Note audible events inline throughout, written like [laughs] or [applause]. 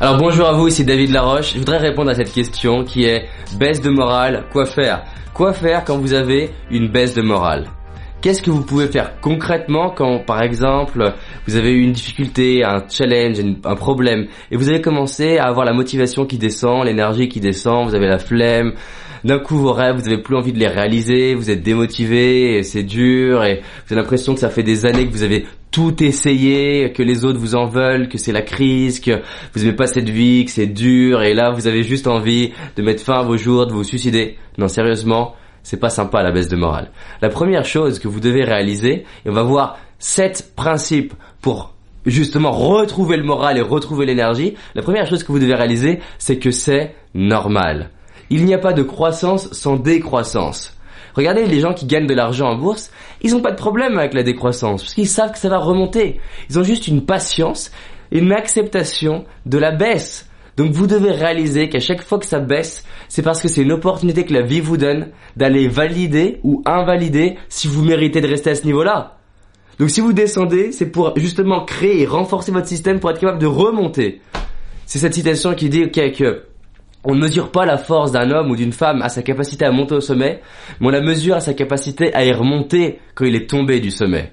Alors bonjour à vous, ici David Laroche. Je voudrais répondre à cette question qui est baisse de morale, quoi faire? Quoi faire quand vous avez une baisse de morale? Qu'est-ce que vous pouvez faire concrètement quand, par exemple, vous avez eu une difficulté, un challenge, un problème, et vous avez commencé à avoir la motivation qui descend, l'énergie qui descend, vous avez la flemme, d'un coup vos rêves, vous avez plus envie de les réaliser, vous êtes démotivé, et c'est dur, et vous avez l'impression que ça fait des années que vous avez tout essayer, que les autres vous en veulent, que c'est la crise, que vous aimez pas cette vie, que c'est dur, et là vous avez juste envie de mettre fin à vos jours, de vous suicider. Non, sérieusement, c'est pas sympa la baisse de morale. La première chose que vous devez réaliser, et on va voir sept principes pour justement retrouver le moral et retrouver l'énergie, la première chose que vous devez réaliser, c'est que c'est normal. Il n'y a pas de croissance sans décroissance. Regardez les gens qui gagnent de l'argent en bourse, ils n'ont pas de problème avec la décroissance, parce qu'ils savent que ça va remonter. Ils ont juste une patience une acceptation de la baisse. Donc vous devez réaliser qu'à chaque fois que ça baisse, c'est parce que c'est une opportunité que la vie vous donne d'aller valider ou invalider si vous méritez de rester à ce niveau-là. Donc si vous descendez, c'est pour justement créer et renforcer votre système pour être capable de remonter. C'est cette citation qui dit que on ne mesure pas la force d'un homme ou d'une femme à sa capacité à monter au sommet, mais on la mesure à sa capacité à y remonter quand il est tombé du sommet.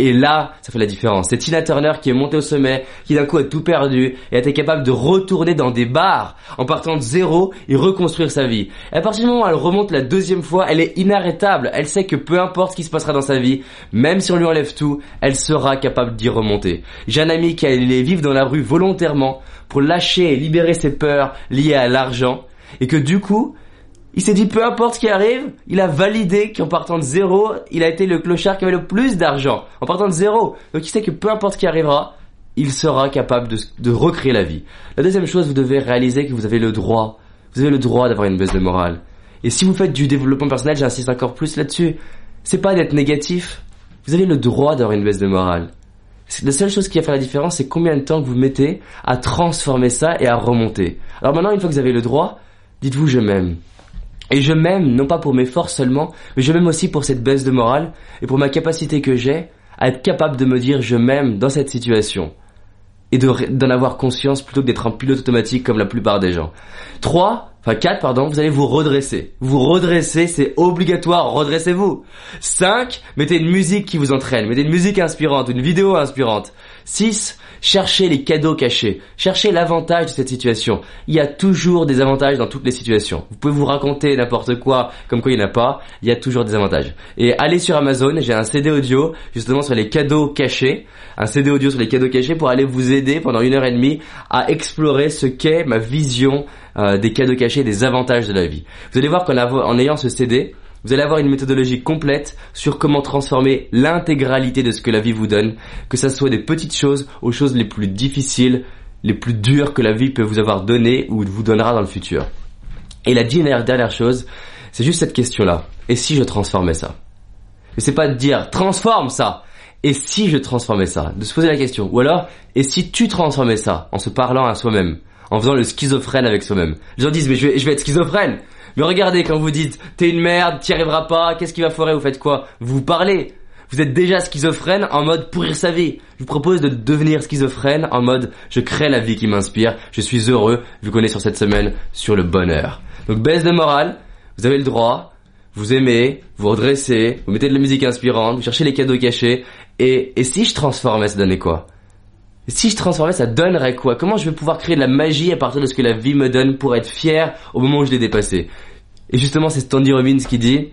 Et là, ça fait la différence. C'est Tina Turner qui est montée au sommet, qui d'un coup a tout perdu et a été capable de retourner dans des bars en partant de zéro et reconstruire sa vie. Et à partir du moment où elle remonte la deuxième fois, elle est inarrêtable. Elle sait que peu importe ce qui se passera dans sa vie, même si on lui enlève tout, elle sera capable d'y remonter. J'ai un ami qui allait vivre dans la rue volontairement pour lâcher et libérer ses peurs liées à l'argent et que du coup, il s'est dit peu importe qui arrive, il a validé qu'en partant de zéro, il a été le clochard qui avait le plus d'argent. En partant de zéro. Donc il sait que peu importe qui arrivera, il sera capable de, recréer la vie. La deuxième chose, vous devez réaliser que vous avez le droit. Vous avez le droit d'avoir une baisse de morale. Et si vous faites du développement personnel, j'insiste encore plus là-dessus. C'est pas d'être négatif. Vous avez le droit d'avoir une baisse de morale. La seule chose qui va faire la différence, c'est combien de temps que vous mettez à transformer ça et à remonter. Alors maintenant, une fois que vous avez le droit, dites-vous je m'aime. Et je m'aime, non pas pour mes forces seulement, mais je m'aime aussi pour cette baisse de morale et pour ma capacité que j'ai à être capable de me dire je m'aime dans cette situation. Et d'en avoir conscience plutôt que d'être un pilote automatique comme la plupart des gens. 3, enfin 4 pardon, vous allez vous redresser. Vous redresser, c'est obligatoire, redressez-vous. 5, mettez une musique qui vous entraîne, mettez une musique inspirante, une vidéo inspirante. 6, cherchez les cadeaux cachés, cherchez l'avantage de cette situation. Il y a toujours des avantages dans toutes les situations. Vous pouvez vous raconter n'importe quoi, comme quoi il n'y en a pas, il y a toujours des avantages. Et allez sur Amazon, j'ai un CD audio justement sur les cadeaux cachés, un CD audio sur les cadeaux cachés pour aller vous aider pendant une heure et demie à explorer ce qu'est ma vision euh, des cadeaux cachés, des avantages de la vie. Vous allez voir qu'en en ayant ce CD, vous allez avoir une méthodologie complète sur comment transformer l'intégralité de ce que la vie vous donne, que ce soit des petites choses aux choses les plus difficiles, les plus dures que la vie peut vous avoir donné ou vous donnera dans le futur. Et la dernière, chose, c'est juste cette question-là. Et si je transformais ça? Et c'est pas de dire transforme ça. Et si je transformais ça? De se poser la question. Ou alors, et si tu transformais ça en se parlant à soi-même, en faisant le schizophrène avec soi-même? Les gens disent mais je vais être schizophrène. Mais regardez, quand vous dites t'es une merde, t'y arriveras pas, qu'est-ce qui va foirer, vous faites quoi? Vous parlez. Vous êtes déjà schizophrène en mode pourrir sa vie. Je vous propose de devenir schizophrène en mode je crée la vie qui m'inspire, je suis heureux, vu qu'on est sur cette semaine sur le bonheur. Donc baisse de morale, vous avez le droit, vous aimez, vous redressez, vous mettez de la musique inspirante, vous cherchez les cadeaux cachés, et, et si je transformais, ça donnait quoi? Si je transformais, ça donnerait quoi? Comment je vais pouvoir créer de la magie à partir de ce que la vie me donne pour être fier au moment où je l'ai dépassé? Et justement, c'est Tony Robbins qui dit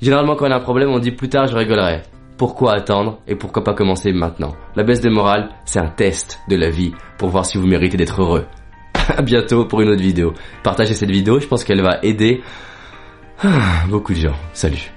Généralement, quand on a un problème, on dit plus tard, je rigolerai. Pourquoi attendre et pourquoi pas commencer maintenant? La baisse de morale, c'est un test de la vie pour voir si vous méritez d'être heureux. à [laughs] bientôt pour une autre vidéo. Partagez cette vidéo, je pense qu'elle va aider [sighs] beaucoup de gens. Salut